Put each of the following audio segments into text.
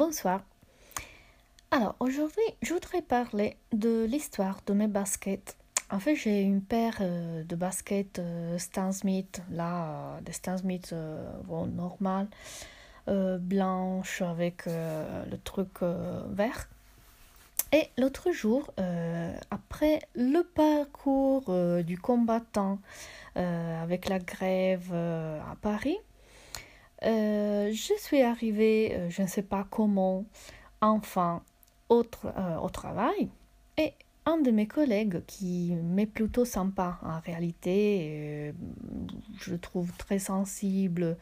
Bonsoir. Alors aujourd'hui, je voudrais parler de l'histoire de mes baskets. En fait, j'ai une paire euh, de baskets euh, Stan Smith, là, euh, des Stan Smith bon, normales, blanches avec le truc vert. Et l'autre jour, après le parcours du combattant avec la grève à Paris, euh, je suis arrivée, euh, je ne sais pas comment, enfin au, euh, au travail. Et un de mes collègues qui m'est plutôt sympa en réalité, je le trouve très sensible,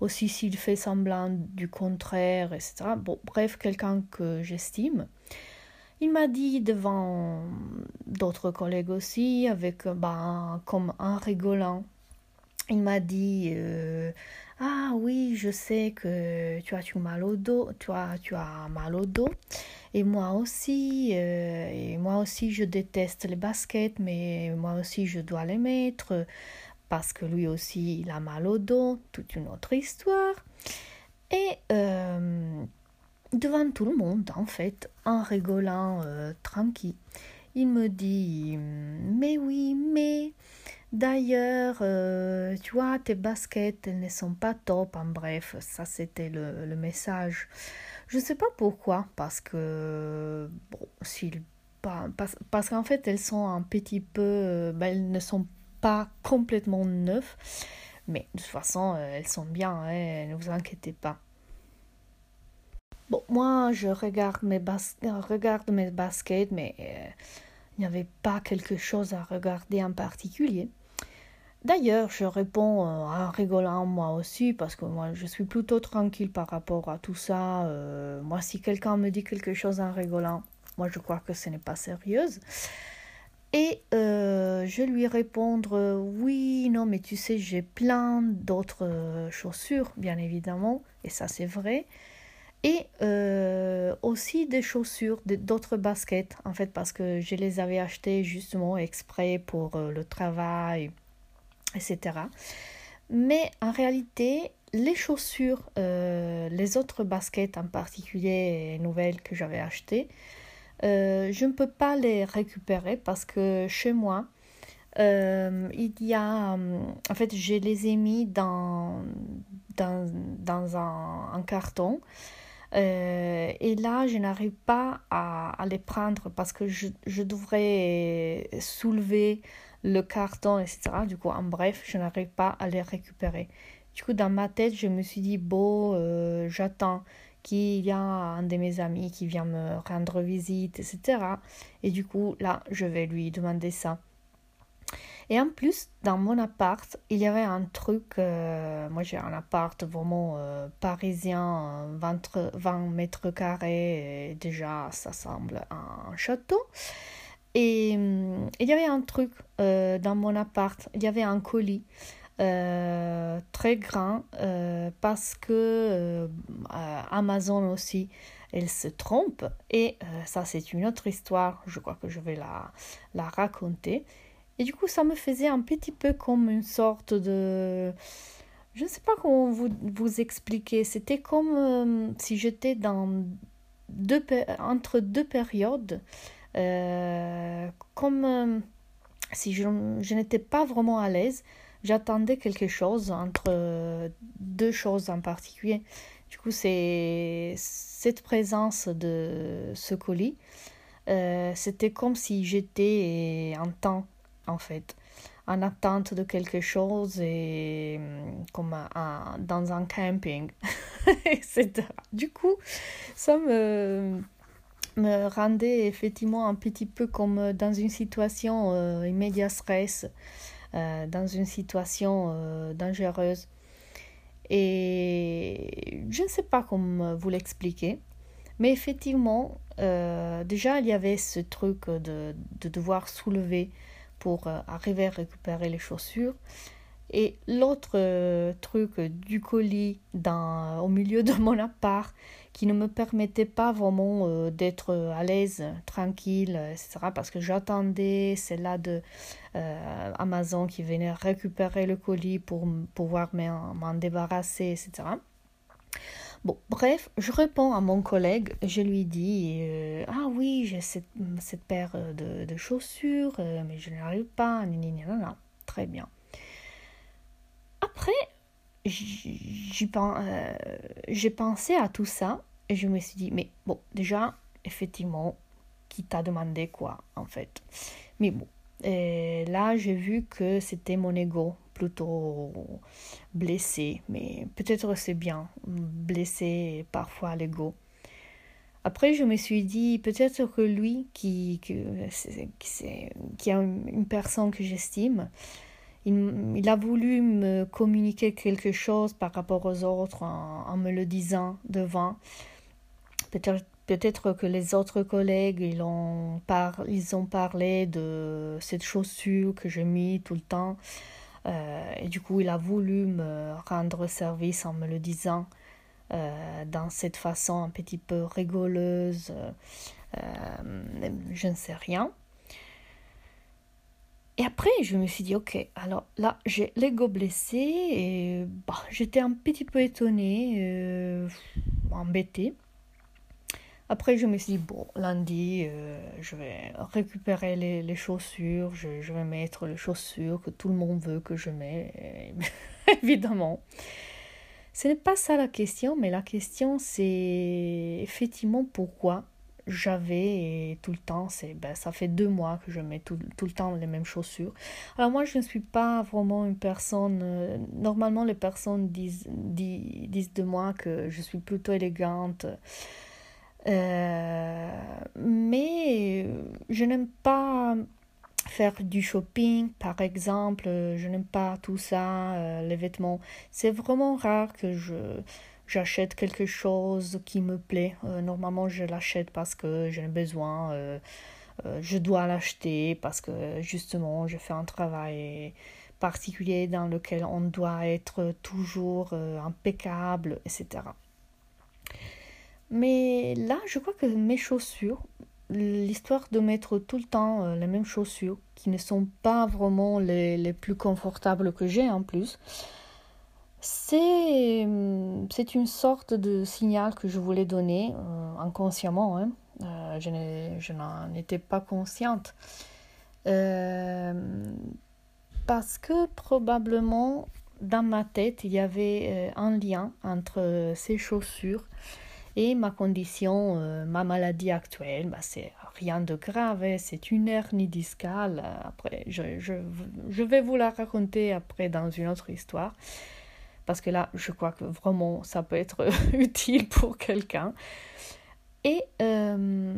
aussi s'il fait semblant du contraire, etc. Bref, quelqu'un que j'estime. Il m'a dit devant d'autres collègues aussi, avec, ben, comme en rigolant, il m'a dit ah oui, je sais que tu as, tu mal au dos, tu as, tu as mal au dos. Et moi aussi, euh, et moi aussi je déteste les baskets, mais moi aussi je dois les mettre parce que lui aussi il a mal au dos, toute une autre histoire. Et euh, devant tout le monde, en fait, en rigolant euh, tranquille, il me dit Mais oui, mais D'ailleurs, euh, tu vois, tes baskets, elles ne sont pas top. En bref, ça c'était le, message. Je ne sais pas pourquoi, parce que, bon, qu'en fait, elles sont un petit peu, ben, elles ne sont pas complètement neuves, mais de toute façon, euh, elles sont bien, hein, ne vous inquiétez pas. Bon, moi, je regarde mes, bas regarde mes baskets, mais euh, il n'y avait pas quelque chose à regarder en particulier. D'ailleurs, je réponds euh, en rigolant moi aussi, parce que moi je suis plutôt tranquille par rapport à tout ça. Euh, moi, si quelqu'un me dit quelque chose en rigolant, moi je crois que ce n'est pas sérieuse. Et euh, je lui répondre oui, non, mais tu sais, j'ai plein d'autres chaussures, bien évidemment, et ça c'est vrai. Et aussi des chaussures, d'autres baskets, en fait, parce que je les avais achetées justement exprès pour le travail etc. Mais en réalité, les chaussures, euh, les autres baskets en particulier nouvelles que j'avais achetées, euh, je ne peux pas les récupérer parce que chez moi, euh, il y a, en fait, je les ai mis dans, un, carton. et là, je n'arrive pas à, les prendre parce que je devrais soulever le carton, etc. Du coup, en bref, je n'arrive pas à les récupérer. Du coup, dans ma tête, je me suis dit, bon, euh, j'attends qu'il y a un de mes amis qui vient me rendre visite, etc. Et du coup, là, je vais lui demander ça. Et en plus, dans mon appart, il y avait un truc, euh, moi j'ai un appart vraiment euh, parisien, 20, 20 mètres carrés, déjà ça semble un château. Et hum, il y avait un truc euh, dans mon appart, il y avait un colis euh, très grand euh, parce que Amazon aussi, elle se trompe. Et ça, c'est une autre histoire, je crois que je vais la, la raconter. Et du coup, ça me faisait un petit peu comme une sorte de... Je ne sais pas comment vous, vous expliquer. C'était comme si j'étais dans deux, entre deux périodes. Euh, comme euh, si je, n'étais pas vraiment à l'aise, j'attendais quelque chose entre deux choses en particulier. Du coup, c'est cette présence de ce colis. Euh, c'était comme si j'étais en temps, en fait, en attente de quelque chose et comme dans un camping, etc. Du coup, ça me me rendait effectivement un petit peu comme dans une situation euh, stress, euh, dans une situation euh, dangereuse. Et je ne sais pas comment vous l'expliquer, mais effectivement, euh, déjà il y avait ce truc de, de devoir soulever pour arriver à récupérer les chaussures. Et l'autre euh, truc du colis dans, au milieu de mon appart qui ne me permettait pas vraiment euh, d'être à l'aise, tranquille, etc. Parce que j'attendais celle-là de euh, Amazon qui venait récupérer le colis pour pouvoir m'en débarrasser, etc. Bon, bref, je réponds à mon collègue, je lui dis Ah oui, j'ai cette, cette, paire de, de chaussures, mais je n'arrive pas, très bien. Après, j'ai pensé à tout ça et je me suis dit Mais bon, déjà, effectivement, qui t'a demandé quoi, en fait? Mais bon, et là, j'ai vu que c'était mon ego plutôt blessé, mais peut-être c'est bien, blessé parfois l'ego. Après, je me suis dit, peut-être que lui, qui, qui, qui, est une personne que j'estime, il, a voulu me communiquer quelque chose par rapport aux autres en, me le disant devant. Peut-être que les autres collègues, ils ont, parlé de cette chaussure que j'ai mis tout le temps. Euh, et du coup, il a voulu me rendre service en me le disant euh, dans cette façon un petit peu rigoleuse. Euh, je ne sais rien. Et après, je me suis dit, ok, alors là, j'ai l'ego blessé et bah, j'étais un petit peu étonnée, embêtée. Après, je me suis dit, bon, lundi, euh, je vais récupérer les, les chaussures, je, je, vais mettre les chaussures que tout le monde veut que je mette, évidemment. Ce n'est pas ça la question, mais la question, c'est effectivement pourquoi j'avais tout le temps, c'est ben, ça fait deux mois que je mets tout, le temps les mêmes chaussures. Alors moi, je ne suis pas vraiment une personne, euh, normalement les personnes disent de moi que je suis plutôt élégante. Euh, mais je n'aime pas faire du shopping, par exemple. Je n'aime pas tout ça, euh, les vêtements. C'est vraiment rare que je j'achète quelque chose qui me plaît. Euh, normalement, je l'achète parce que j'en ai besoin. je dois l'acheter parce que justement, je fais un travail particulier dans lequel on doit être toujours impeccable, etc. Mais là, je crois que mes chaussures, l'histoire de mettre tout le temps euh, les mêmes chaussures, qui ne sont pas vraiment les plus confortables que j'ai en plus, c'est, c'est une sorte de signal que je voulais donner euh, inconsciemment. Hein. Euh, je, n'en étais pas consciente. parce que probablement dans ma tête, il y avait un lien entre ces chaussures et ma condition, euh, ma maladie actuelle, bah, c'est rien de grave, hein. c'est une hernie discale. Après, je, je, vais vous la raconter après dans une autre histoire. Parce que là, je crois que vraiment, ça peut être utile pour quelqu'un. Et euh,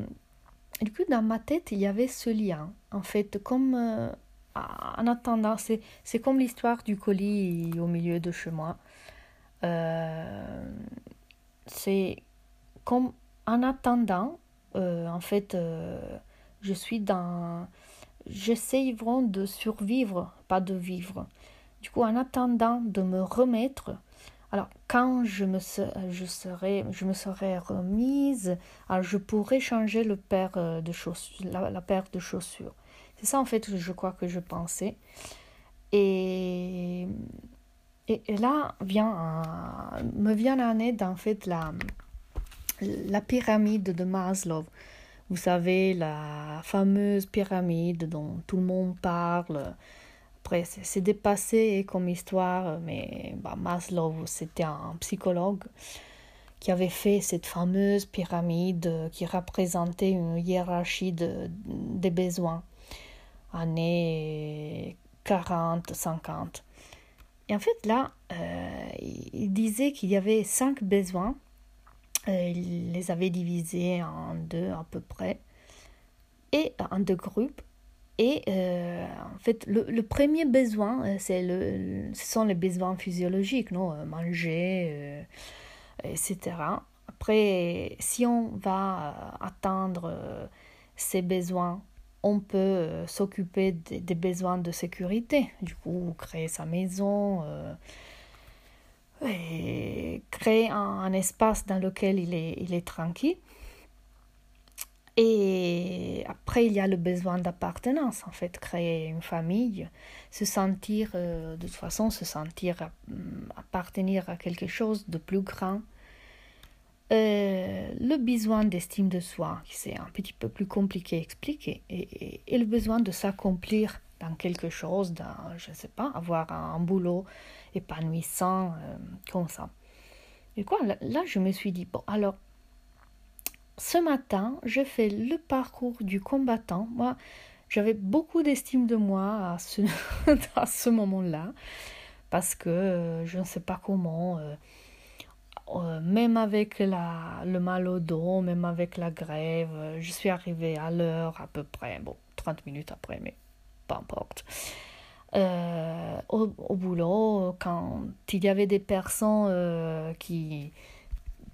du coup, dans ma tête, il y avait ce lien. En fait, comme euh, en attendant, c'est comme l'histoire du colis au milieu de chez moi. c'est comme en attendant, euh, en fait, euh, je suis dans. J'essaie vraiment de survivre, pas de vivre. Du coup, en attendant de me remettre, alors quand je me, je serai, je me serai remise, alors je pourrais changer le paire euh, de chaussures, la, paire de chaussures. C'est ça en fait, je crois que je pensais. Et, et, là vient, me vient en aide en fait la, la pyramide de Maslow. Vous savez, la fameuse pyramide dont tout le monde parle. Après, c'est dépassé comme histoire, mais bah, Maslow, c'était un psychologue qui avait fait cette fameuse pyramide qui représentait une hiérarchie de, des besoins, années 40, 50. Et en fait, là, euh, il disait qu'il y avait cinq besoins euh, il les avait divisés en deux à peu près, et en deux groupes. Et euh, en fait, le, premier besoin, euh, c'est le, ce sont les besoins physiologiques, non manger, etc. Après, si on va atteindre ces besoins, on peut s'occuper des, besoins de sécurité. Du coup, créer sa maison, créer un, espace dans lequel il est, il est tranquille. Et après, il y a le besoin d'appartenance, en fait, créer une famille, se sentir, euh, de toute façon, se sentir euh, appartenir à quelque chose de plus grand. euh, le besoin d'estime de soi, qui c'est un petit peu plus compliqué à expliquer, et, le besoin de s'accomplir dans quelque chose, dans, je ne sais pas, avoir un, boulot épanouissant euh, comme ça. Et quoi, là, je me suis dit, bon, alors, ce matin, je fais le parcours du combattant. Moi, j'avais beaucoup d'estime de moi à ce, moment-là, parce que euh, je ne sais pas comment euh, même avec la, le mal au dos, même avec la grève, euh, je suis arrivée à l'heure à peu près, bon, 30 minutes après, mais peu importe. Euh, au, boulot, quand il y avait des personnes qui,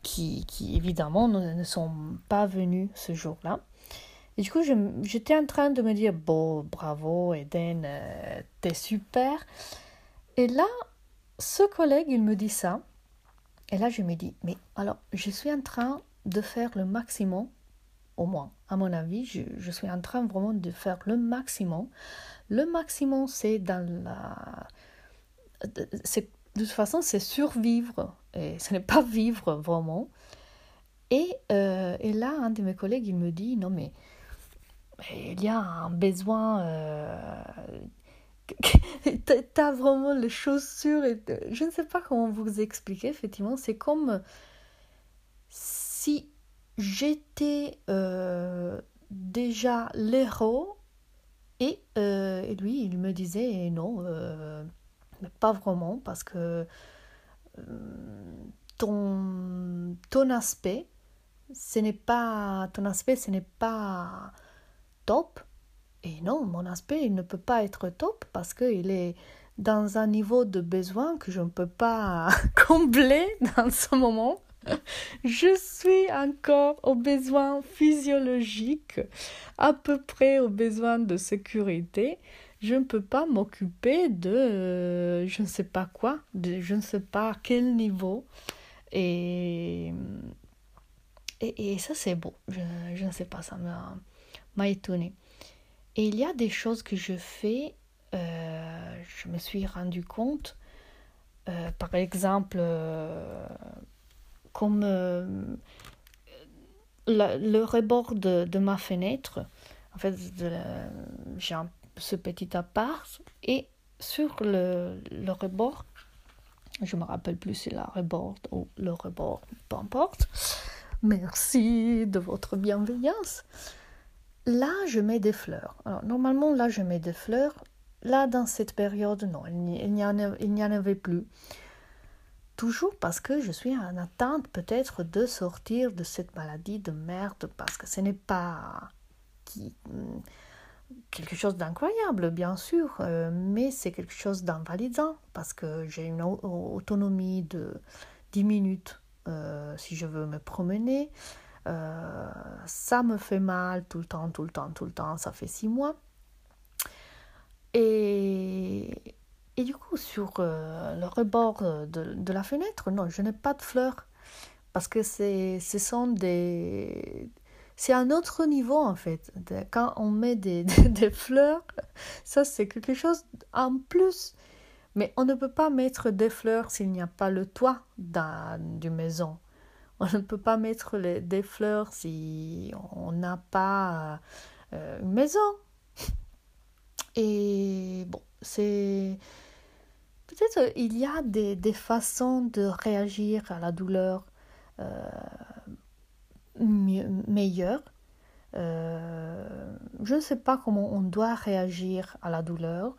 qui, qui, évidemment ne, sont pas venues ce jour-là. Et du coup, j'étais en train de me dire, bon, bravo Eden, t'es super. Et là, ce collègue, il me dit ça. Et là, je me dis, mais alors, je suis en train de faire le maximum, au moins, à mon avis, je, suis en train vraiment de faire le maximum. Le maximum, c'est dans la... C'est, de toute façon, c'est survivre, et ce n'est pas vivre vraiment. Et, euh, et, là, un de mes collègues, il me dit, non mais, il y a un besoin euh, t'as vraiment les chaussures et je ne sais pas comment vous expliquer effectivement c'est comme si j'étais euh, déjà l'héros et, euh, et, lui il me disait non euh, pas vraiment parce que ton ton aspect ce n'est pas ton aspect ce n'est pas top et non, mon aspect, il ne peut pas être top parce qu'il est dans un niveau de besoin que je ne peux pas combler dans ce moment. Je suis encore aux besoins physiologiques, à peu près aux besoins de sécurité. Je ne peux pas m'occuper de euh, je ne sais pas quoi, de je ne sais pas quel niveau. Et, et, ça, c'est beau. Je, je, ne sais pas, ça m'a étonné. Et il y a des choses que je fais, euh, je me suis rendu compte, euh, par exemple, comme le rebord de, ma fenêtre, en fait, j'ai ce petit appart, et sur le, rebord, je me rappelle plus si la rebord ou le rebord, peu importe. Merci de votre bienveillance. Là, je mets des fleurs. Alors, normalement, là, je mets des fleurs. Là, dans cette période, non, il n'y en, avait plus. Toujours parce que je suis en attente peut-être de sortir de cette maladie de merde, parce que ce n'est pas qui, quelque chose d'incroyable, bien sûr, euh, mais c'est quelque chose d'invalidant, parce que j'ai une autonomie de 10 minutes euh, si je veux me promener. Euh, ça me fait mal tout le temps, tout le temps, tout le temps. Ça fait six mois. Et, et du coup, sur le rebord de, de, la fenêtre, non, je n'ai pas de fleurs. Parce que ce sont des. C'est un autre niveau en fait. Quand on met des, des, fleurs, ça c'est quelque chose en plus. Mais on ne peut pas mettre des fleurs s'il n'y a pas le toit dans, du maison. On ne peut pas mettre des fleurs si on n'a pas euh, une maison. Et bon, c'est... Peut-être il y a des, des, façons de réagir à la douleur euh, meilleures. Euh, je ne sais pas comment on doit réagir à la douleur.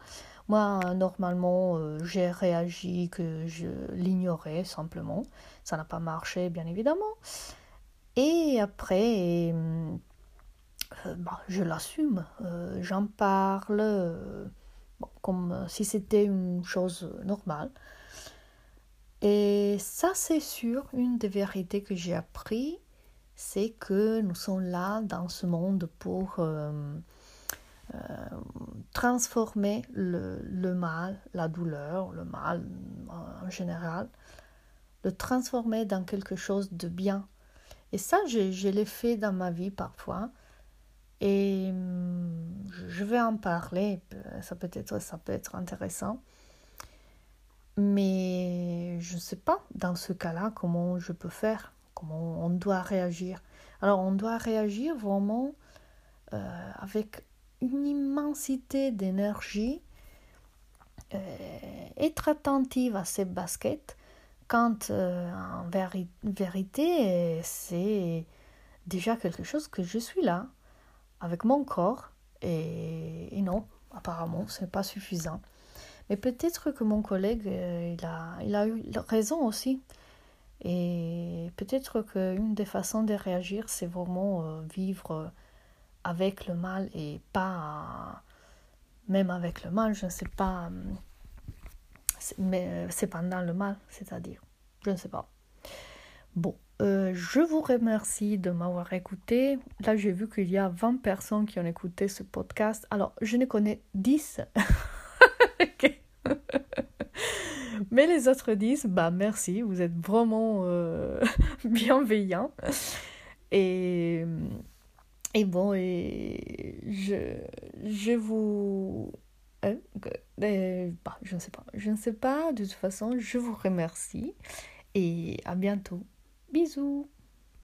Moi, normalement, euh, j'ai réagi que je l'ignorais simplement. Ça n'a pas marché, bien évidemment. Et après, euh, bah, je l'assume. J'en parle comme si c'était une chose normale. Et ça, c'est sûr, une des vérités que j'ai appris, c'est que nous sommes là dans ce monde pour euh, transformer le, mal, la douleur, le mal en général, le transformer dans quelque chose de bien. Et ça, je, je l'ai fait dans ma vie parfois. Et hum, je vais en parler, ça peut être, ça peut être intéressant. Mais je ne sais pas dans ce cas-là comment je peux faire, comment on doit réagir. Alors on doit réagir vraiment euh, avec une immensité d'énergie, euh, être attentive à ces baskets quand euh, en vérité c'est déjà quelque chose que je suis là avec mon corps et, non, apparemment ce n'est pas suffisant. Mais peut-être que mon collègue il, a, il a eu raison aussi. Et peut-être qu'une des façons de réagir, c'est vraiment vivre avec le mal et pas même avec le mal, je ne sais pas, mais euh, c'est pendant le mal, c'est-à-dire, je ne sais pas. Bon, euh, je vous remercie de m'avoir écouté. Là, j'ai vu qu'il y a 20 personnes qui ont écouté ce podcast. Alors, je ne connais 10. Mais les autres 10, bah merci, vous êtes vraiment euh, bienveillants. Et bon, et je, je vous... Bah, je ne sais pas. Je ne sais pas. De toute façon, je vous remercie. Et à bientôt. Bisous.